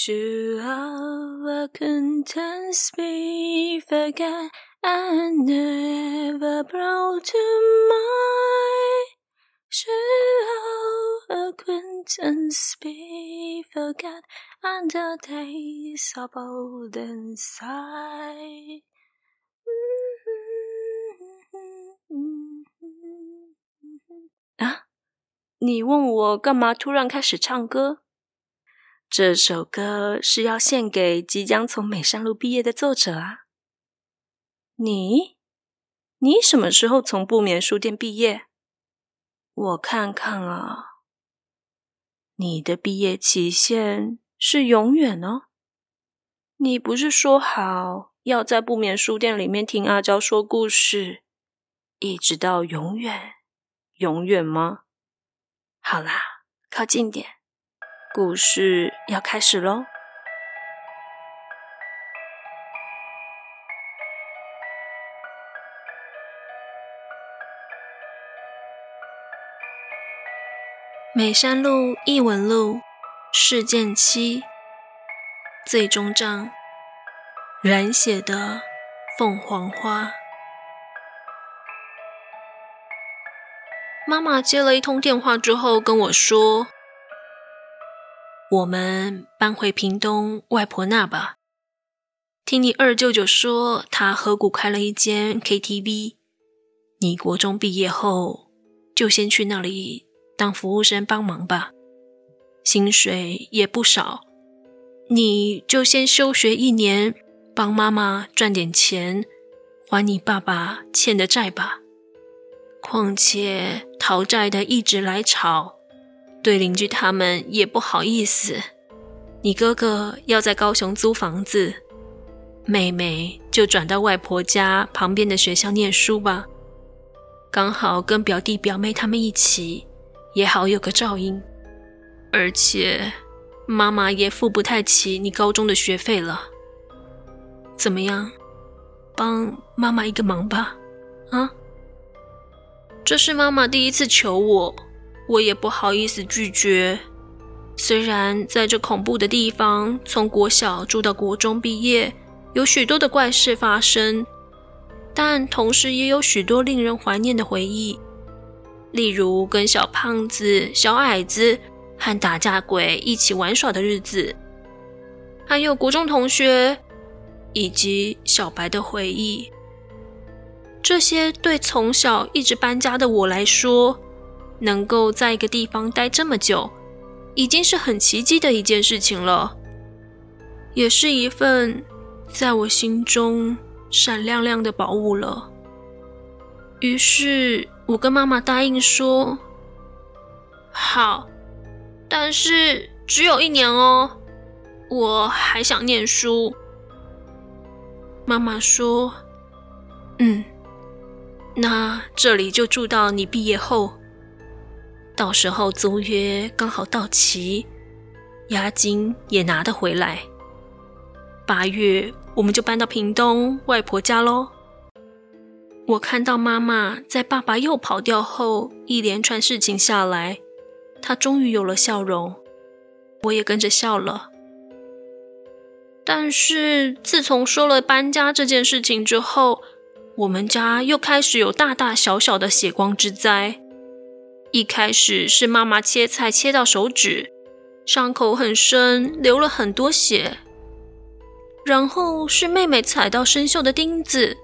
Should our acquaintance be forgot and never brought to mind? Should our acquaintance be forgot and the days of old and sigh? 啊，你问我干嘛突然开始唱歌？ 这首歌是要献给即将从美山路毕业的作者啊。你，你什么时候从不眠书店毕业？我看看啊，你的毕业期限是永远哦。你不是说好要在不眠书店里面听阿娇说故事，一直到永远？永远吗？好啦，靠近点，故事要开始喽。美山路艺文路事件七，最终章，染血的凤凰花。妈妈接了一通电话之后跟我说：“我们搬回屏东外婆那吧。听你二舅舅说，他河谷开了一间 KTV。你国中毕业后就先去那里当服务生帮忙吧，薪水也不少。你就先休学一年，帮妈妈赚点钱，还你爸爸欠的债吧。”况且讨债的一直来吵，对邻居他们也不好意思。你哥哥要在高雄租房子，妹妹就转到外婆家旁边的学校念书吧，刚好跟表弟表妹他们一起，也好有个照应。而且妈妈也付不太起你高中的学费了。怎么样，帮妈妈一个忙吧？啊？这是妈妈第一次求我，我也不好意思拒绝。虽然在这恐怖的地方，从国小住到国中毕业，有许多的怪事发生，但同时也有许多令人怀念的回忆。例如跟小胖子、小矮子和打架鬼一起玩耍的日子，还有国中同学以及小白的回忆。这些对从小一直搬家的我来说，能够在一个地方待这么久，已经是很奇迹的一件事情了，也是一份在我心中闪亮亮的宝物了。于是，我跟妈妈答应说：“好，但是只有一年哦，我还想念书。”妈妈说：“嗯。”那这里就住到你毕业后，到时候租约刚好到期，押金也拿得回来。八月我们就搬到屏东外婆家喽。我看到妈妈在爸爸又跑掉后一连串事情下来，她终于有了笑容，我也跟着笑了。但是自从说了搬家这件事情之后，我们家又开始有大大小小的血光之灾。一开始是妈妈切菜切到手指，伤口很深，流了很多血。然后是妹妹踩到生锈的钉子，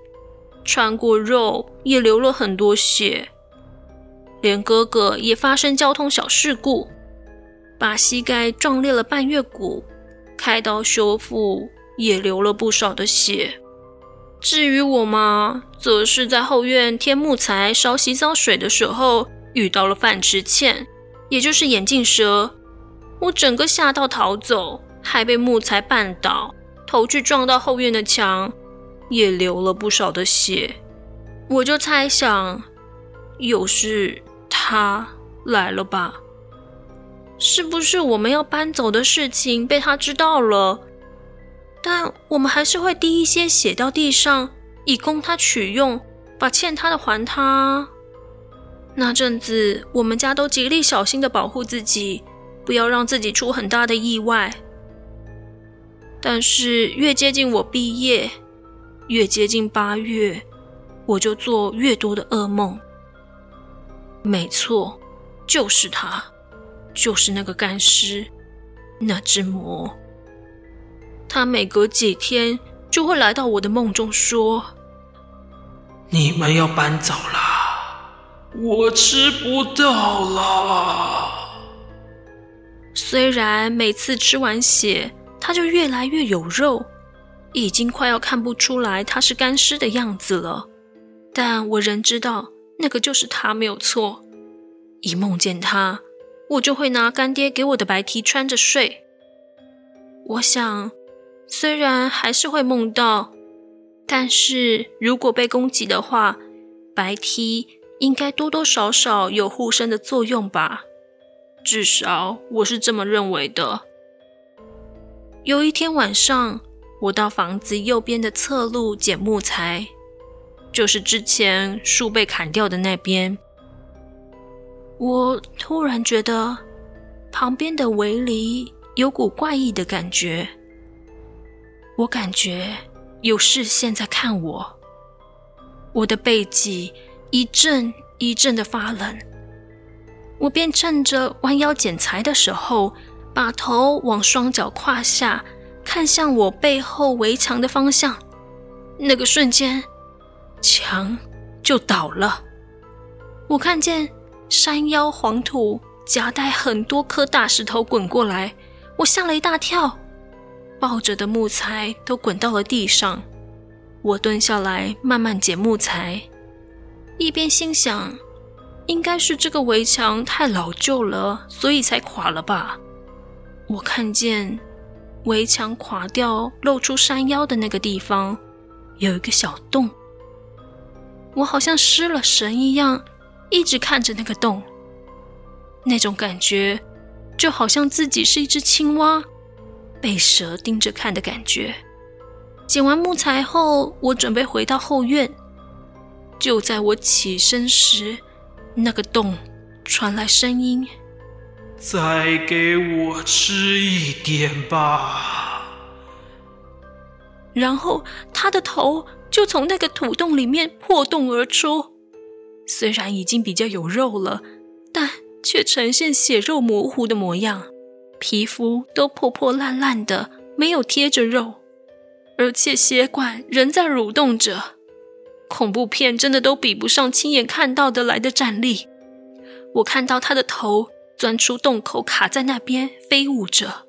穿过肉也流了很多血。连哥哥也发生交通小事故，把膝盖撞裂了半月骨，开刀修复也流了不少的血。至于我嘛，则是在后院添木材烧洗澡水的时候遇到了饭池茜，也就是眼镜蛇。我整个吓到逃走，还被木材绊倒，头去撞到后院的墙，也流了不少的血。我就猜想，又是他来了吧？是不是我们要搬走的事情被他知道了？但我们还是会滴一些血到地上，以供他取用，把欠他的还他。那阵子，我们家都极力小心的保护自己，不要让自己出很大的意外。但是越接近我毕业，越接近八月，我就做越多的噩梦。没错，就是他，就是那个干尸，那只魔。他每隔几天就会来到我的梦中说：“你们要搬走了，我吃不到了。”虽然每次吃完血，他就越来越有肉，已经快要看不出来他是干尸的样子了，但我仍知道那个就是他没有错。一梦见他，我就会拿干爹给我的白 T 穿着睡。我想，虽然还是会梦到，但是如果被攻击的话，白 T 应该多多少少有护身的作用吧。至少我是这么认为的。有一天晚上，我到房子右边的侧路捡木材，就是之前树被砍掉的那边。我突然觉得旁边的围篱有股怪异的感觉，我感觉有视线在看我，我的背脊一阵一阵的发冷。我便趁着弯腰捡柴的时候，把头往双脚胯下看向我背后围墙的方向。那个瞬间，墙就倒了。我看见山腰黄土夹带很多颗大石头滚过来，我吓了一大跳，抱着的木材都滚到了地上。我蹲下来慢慢捡木材，一边心想。应该是这个围墙太老旧了，所以才垮了吧？我看见围墙垮掉，露出山腰的那个地方有一个小洞。我好像失了神一样，一直看着那个洞。那种感觉就好像自己是一只青蛙，被蛇盯着看的感觉。捡完木材后，我准备回到后院。就在我起身时，那个洞传来声音：“再给我吃一点吧。”然后他的头就从那个土洞里面破洞而出。虽然已经比较有肉了，但却呈现血肉模糊的模样，皮肤都破破烂烂的，没有贴着肉，而且血管仍在蠕动着。恐怖片真的都比不上亲眼看到的来的战栗。我看到他的头钻出洞口，卡在那边飞舞着，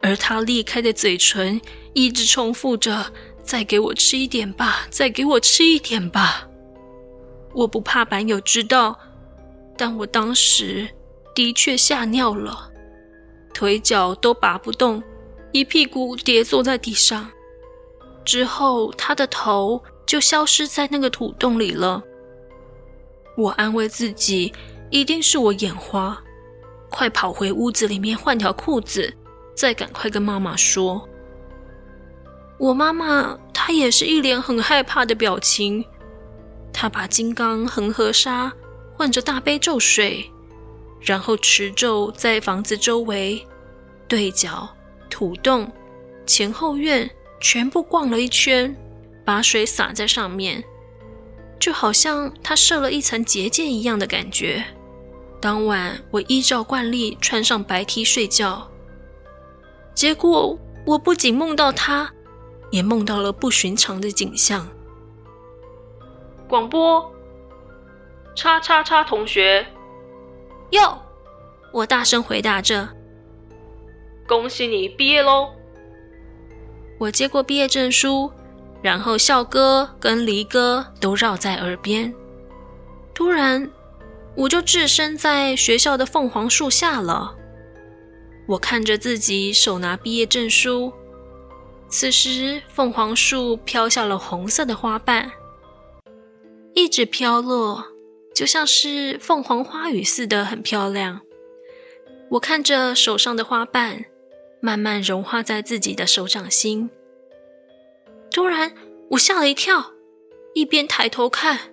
而他裂开的嘴唇一直重复着：“再给我吃一点吧，再给我吃一点吧。”我不怕版友知道，但我当时的确吓尿了，腿脚都拔不动，一屁股跌坐在地上。之后，他的头。就消失在那个土洞里了。我安慰自己，一定是我眼花，快跑回屋子里面换条裤子，再赶快跟妈妈说。我妈妈她也是一脸很害怕的表情，她把金刚恒河沙换着大悲咒水，然后持咒在房子周围、对角、土洞、前后院全部逛了一圈。把水洒在上面，就好像他设了一层结界一样的感觉。当晚，我依照惯例穿上白 T 睡觉，结果我不仅梦到他，也梦到了不寻常的景象。广播，叉叉叉同学，哟，我大声回答着：“恭喜你毕业喽！”我接过毕业证书。然后校歌跟离歌都绕在耳边，突然我就置身在学校的凤凰树下了。我看着自己手拿毕业证书，此时凤凰树飘下了红色的花瓣，一直飘落，就像是凤凰花雨似的，很漂亮。我看着手上的花瓣，慢慢融化在自己的手掌心。突然，我吓了一跳，一边抬头看，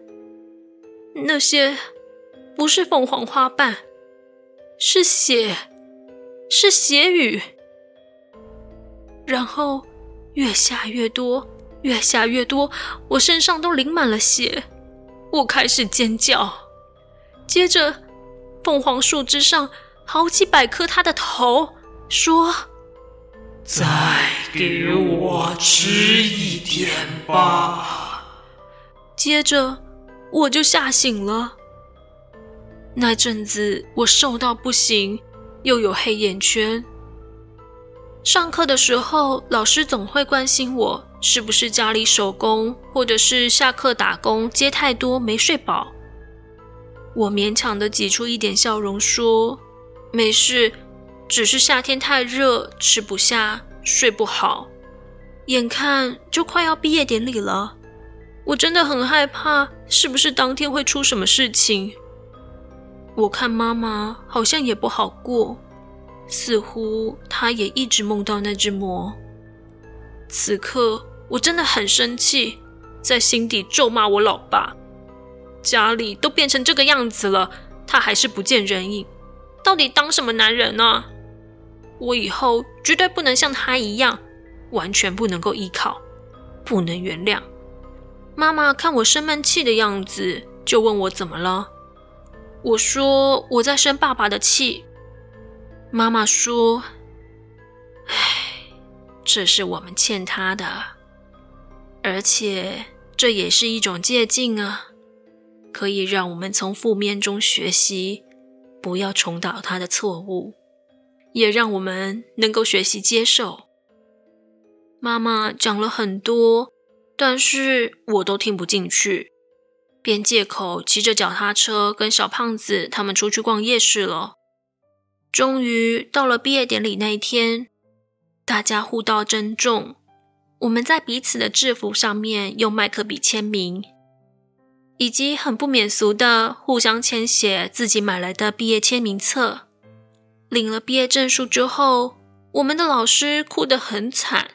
那些不是凤凰花瓣，是血，是血雨。然后越下越多，越下越多，我身上都淋满了血。我开始尖叫，接着凤凰树枝上好几百颗它的头，说：“再给我吃一点吧。”接着我就吓醒了。那阵子我瘦到不行，又有黑眼圈。上课的时候，老师总会关心我是不是家里手工，或者是下课打工接太多没睡饱。我勉强的挤出一点笑容说：“没事，只是夏天太热，吃不下，睡不好。眼看就快要毕业典礼了，我真的很害怕，是不是当天会出什么事情？我看妈妈好像也不好过。”似乎她也一直梦到那只魔。此刻我真的很生气，在心底咒骂我老爸。家里都变成这个样子了，他还是不见人影，到底当什么男人呢？我以后绝对不能像他一样，完全不能够依靠，不能原谅。妈妈看我生闷气的样子，就问我怎么了。我说我在生爸爸的气。妈妈说：“唉，这是我们欠他的，而且这也是一种借镜啊，可以让我们从负面中学习，不要重蹈他的错误，也让我们能够学习接受。”妈妈讲了很多，但是我都听不进去，便借口骑着脚踏车跟小胖子他们出去逛夜市了。终于到了毕业典礼那一天，大家互道珍重。我们在彼此的制服上面用麦克笔签名，以及很不免俗的互相签写自己买来的毕业签名册。领了毕业证书之后，我们的老师哭得很惨，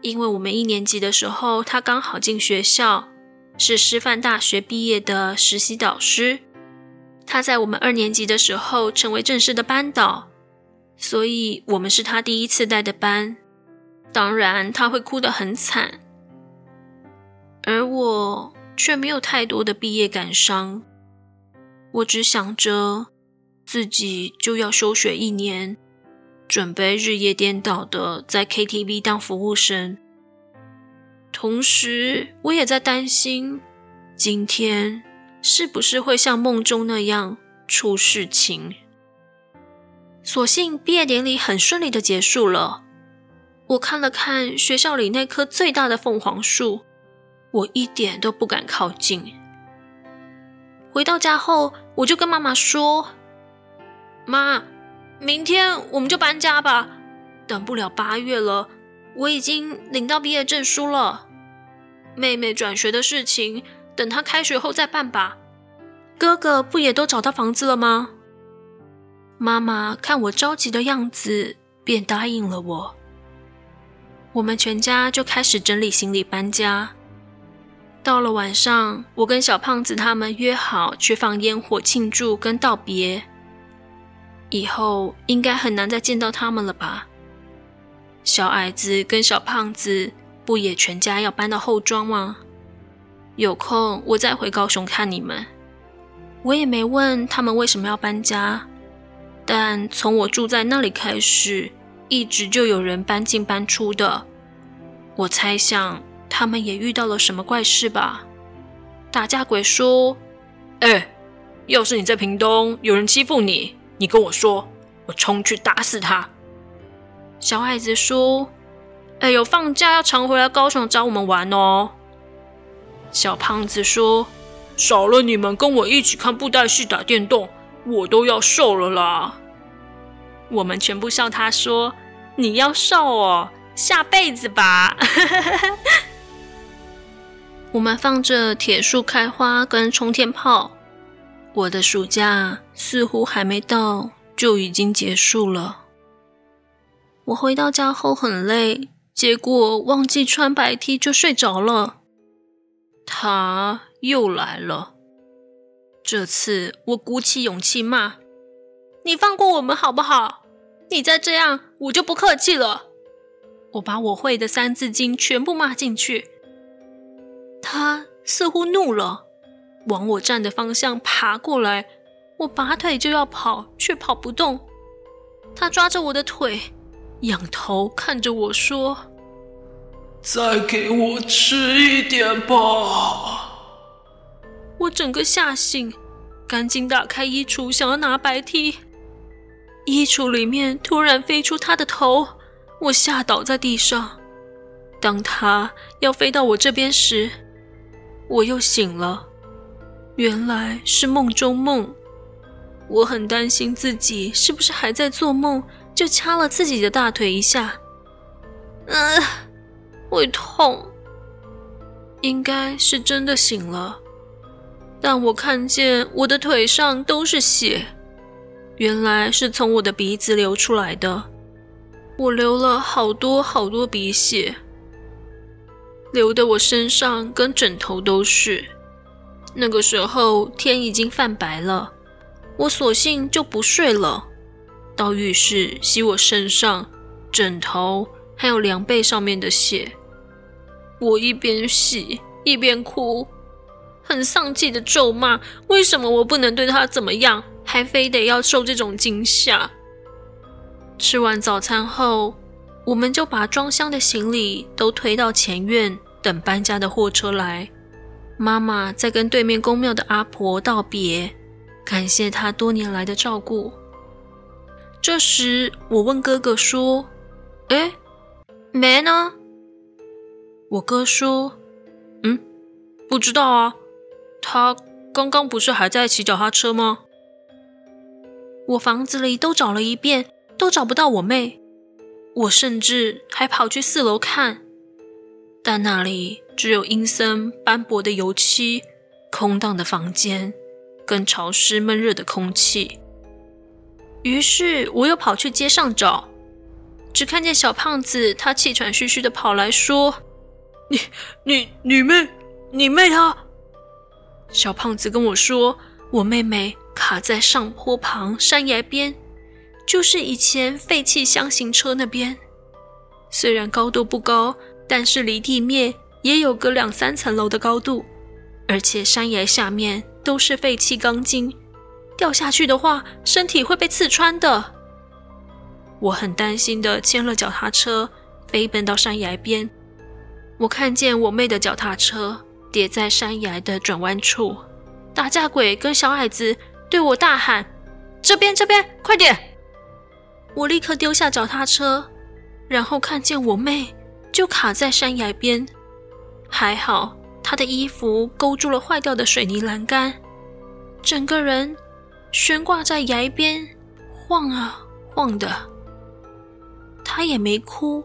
因为我们一年级的时候，他刚好进学校，是师范大学毕业的实习导师。他在我们二年级的时候成为正式的班导，所以我们是他第一次带的班。当然他会哭得很惨，而我却没有太多的毕业感伤。我只想着自己就要休学一年，准备日夜颠倒的在 KTV 当服务生。同时，我也在担心今天。是不是会像梦中那样出事情？所幸毕业典礼很顺利的结束了。我看了看学校里那棵最大的凤凰树，我一点都不敢靠近。回到家后，我就跟妈妈说：“妈，明天我们就搬家吧，等不了八月了。我已经领到毕业证书了。妹妹转学的事情。”等她开学后再办吧。哥哥不也都找到房子了吗？妈妈看我着急的样子，便答应了我。我们全家就开始整理行李搬家。到了晚上，我跟小胖子他们约好去放烟火庆祝跟道别。以后应该很难再见到他们了吧？小矮子跟小胖子不也全家要搬到后庄吗？有空我再回高雄看你们。我也没问他们为什么要搬家，但从我住在那里开始，一直就有人搬进搬出的。我猜想他们也遇到了什么怪事吧。打架鬼说：“哎，要是你在屏东有人欺负你，你跟我说，我冲去打死他。”小矮子说：“哎呦，放假要常回来高雄找我们玩哦。”小胖子说：“少了你们跟我一起看布袋戏、打电动，我都要瘦了啦。”我们全部笑他说：“你要瘦哦，下辈子吧。”我们放着铁树开花跟冲天炮，我的暑假似乎还没到就已经结束了。我回到家后很累，结果忘记穿白 T 就睡着了。他又来了。这次我鼓起勇气骂：“你放过我们好不好？你再这样，我就不客气了。”我把我会的三字经全部骂进去。他似乎怒了，往我站的方向爬过来。我拔腿就要跑，却跑不动。他抓着我的腿，仰头看着我说：“再给我吃一点吧。”我整个吓醒，赶紧打开衣橱，想要拿白 T。衣橱里面突然飞出他的头，我吓倒在地上。当他要飞到我这边时，我又醒了。原来是梦中梦。我很担心自己是不是还在做梦，就掐了自己的大腿一下。啊、呃，会痛。应该是真的醒了。但我看见我的腿上都是血，原来是从我的鼻子流出来的。我流了好多好多鼻血，流得我身上跟枕头都是。那个时候天已经泛白了，我索性就不睡了，到浴室洗我身上、枕头还有凉被上面的血。我一边洗一边哭。很丧气的咒骂：“为什么我不能对他怎么样，还非得要受这种惊吓？”吃完早餐后，我们就把装箱的行李都推到前院，等搬家的货车来。妈妈在跟对面公庙的阿婆道别，感谢她多年来的照顾。这时，我问哥哥说：“哎，没呢？”我哥说：“嗯，不知道啊。”他刚刚不是还在骑脚踏车吗？我房子里都找了一遍，都找不到我妹。我甚至还跑去四楼看，但那里只有阴森斑驳的油漆、空荡的房间跟潮湿闷热的空气。于是我又跑去街上找，只看见小胖子，他气喘吁吁的跑来说：“你、你、你妹，你妹她。”小胖子跟我说：“我妹妹卡在上坡旁山崖边，就是以前废弃箱型车那边。虽然高度不高，但是离地面也有个两三层楼的高度，而且山崖下面都是废弃钢筋，掉下去的话，身体会被刺穿的。”我很担心的牵了脚踏车，飞奔到山崖边。我看见我妹的脚踏车。跌在山崖的转弯处，打架鬼跟小矮子对我大喊：“这边，这边，快点！”我立刻丢下脚踏车，然后看见我妹就卡在山崖边，还好他的衣服勾住了坏掉的水泥栏杆，整个人悬挂在崖边，晃啊晃的。他也没哭，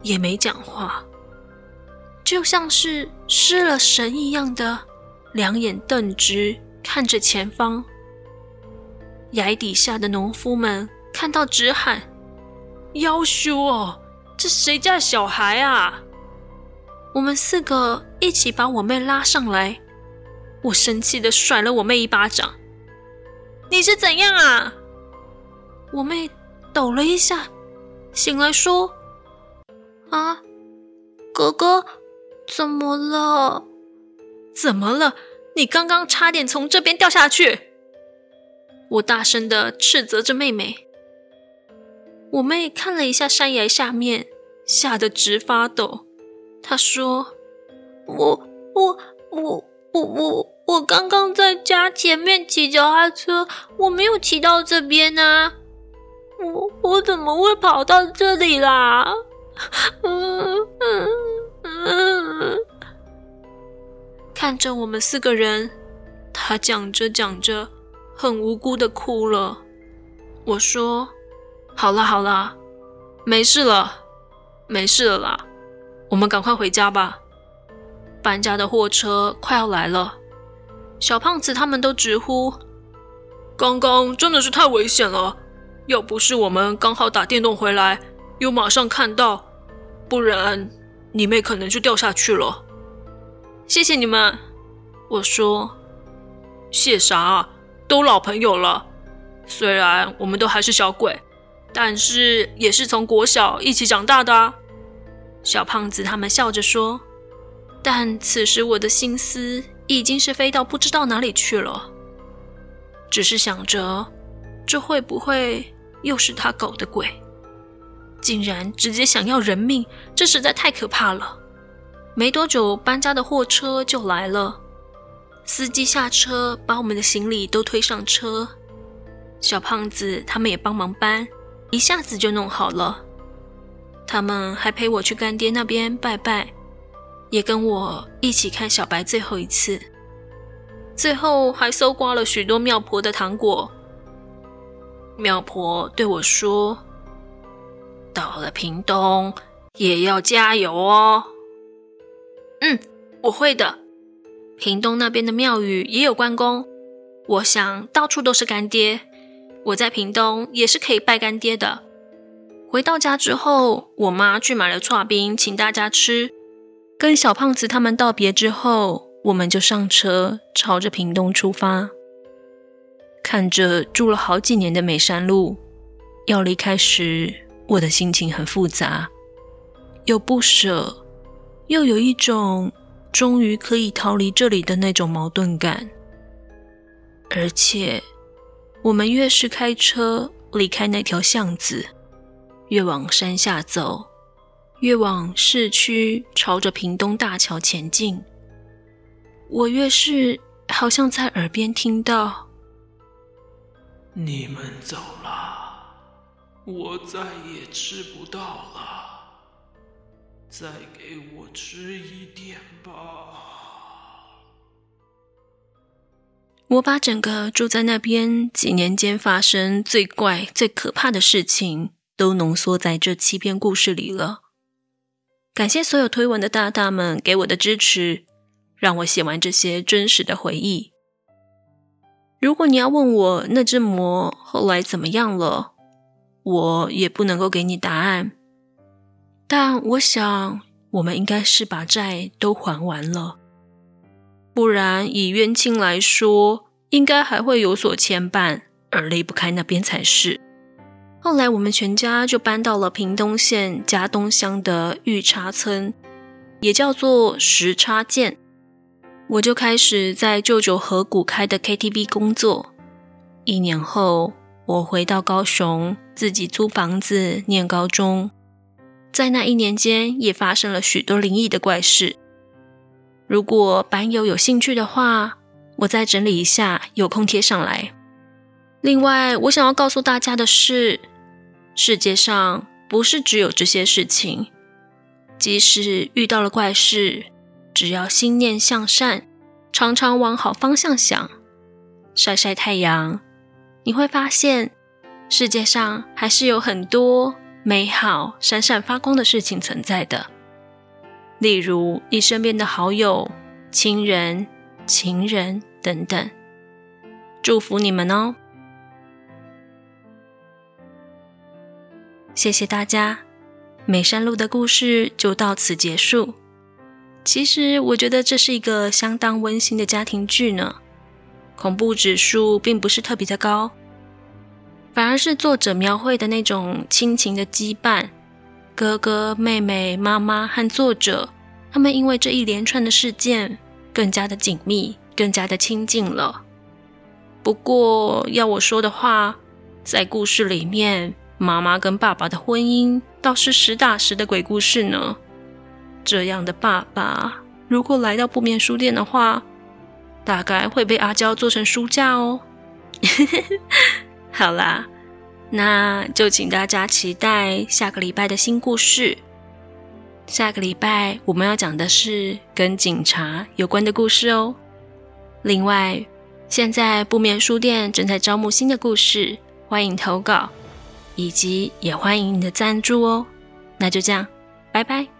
也没讲话。就像是失了神一样的，两眼瞪直看着前方。崖底下的农夫们看到直喊：“夭寿哦，这谁家小孩啊？”我们四个一起把我妹拉上来，我生气的甩了我妹一巴掌：“你是怎样啊？”我妹抖了一下，醒来说：“啊，哥哥。”怎么了？怎么了？你刚刚差点从这边掉下去！我大声的斥责着妹妹。我妹看了一下山崖下面，吓得直发抖。他说：“我、我、我、我、我、我刚刚在家前面骑脚踏车，我没有骑到这边啊！我、我怎么会跑到这里啦？”嗯嗯。嗯，看着我们四个人，他讲着讲着，很无辜的哭了。我说：“好了好了，没事了，没事了啦，我们赶快回家吧。搬家的货车快要来了。”小胖子他们都直呼：“刚刚真的是太危险了，要不是我们刚好打电动回来，又马上看到，不然……”你妹可能就掉下去了。谢谢你们，我说。谢啥？都老朋友了。虽然我们都还是小鬼，但是也是从国小一起长大的啊。小胖子他们笑着说。但此时我的心思已经是飞到不知道哪里去了，只是想着，这会不会又是他搞的鬼？竟然直接想要人命，这实在太可怕了。没多久，搬家的货车就来了，司机下车把我们的行李都推上车，小胖子他们也帮忙搬，一下子就弄好了。他们还陪我去干爹那边拜拜。也跟我一起看小白最后一次，最后还搜刮了许多庙婆的糖果。庙婆对我说：“到了屏东也要加油哦。”嗯，我会的。屏东那边的庙宇也有关公，我想到处都是干爹，我在屏东也是可以拜干爹的。回到家之后，我妈去买了剉冰，请大家吃。跟小胖子他们道别之后，我们就上车，朝着屏东出发。看着住了好几年的美山路，要离开时，我的心情很复杂，有不舍，又有一种终于可以逃离这里的那种矛盾感。而且，我们越是开车离开那条巷子，越往山下走。越往市区，朝着屏东大桥前进，我越是好像在耳边听到：“你们走了，我再也吃不到了，再给我吃一点吧。”我把整个住在那边几年间发生最怪、最可怕的事情，都浓缩在这七篇故事里了。感谢所有推文的大大们给我的支持，让我写完这些真实的回忆。如果你要问我那只魔后来怎么样了，我也不能够给你答案。但我想，我们应该是把债都还完了，不然以冤亲来说，应该还会有所牵绊，而离不开那边才是。后来我们全家就搬到了屏东县佳冬乡的玉叉村，也叫做石叉涧。我就开始在舅舅河谷开的 KTV 工作。一年后，我回到高雄，自己租房子念高中。在那一年间，也发生了许多灵异的怪事。如果版友有兴趣的话，我再整理一下，有空贴上来。另外，我想要告诉大家的是，世界上不是只有这些事情，即使遇到了怪事，只要心念向善，常常往好方向想，晒晒太阳，你会发现世界上还是有很多美好、闪闪发光的事情存在的。例如你身边的好友、亲人、情人等等，祝福你们哦！谢谢大家，美山路的故事就到此结束。其实我觉得这是一个相当温馨的家庭剧呢，恐怖指数并不是特别的高，反而是作者描绘的那种亲情的羁绊，哥哥、妹妹、妈妈和作者，他们因为这一连串的事件更加的紧密，更加的亲近了。不过要我说的话，在故事里面。妈妈跟爸爸的婚姻倒是实打实的鬼故事呢。这样的爸爸，如果来到不眠书店的话，大概会被阿娇做成书架哦。好啦，那就请大家期待下个礼拜的新故事。下个礼拜我们要讲的是跟警察有关的故事哦。另外，现在不眠书店正在招募新的故事，欢迎投稿。以及也欢迎你的赞助哦，那就这样，拜拜。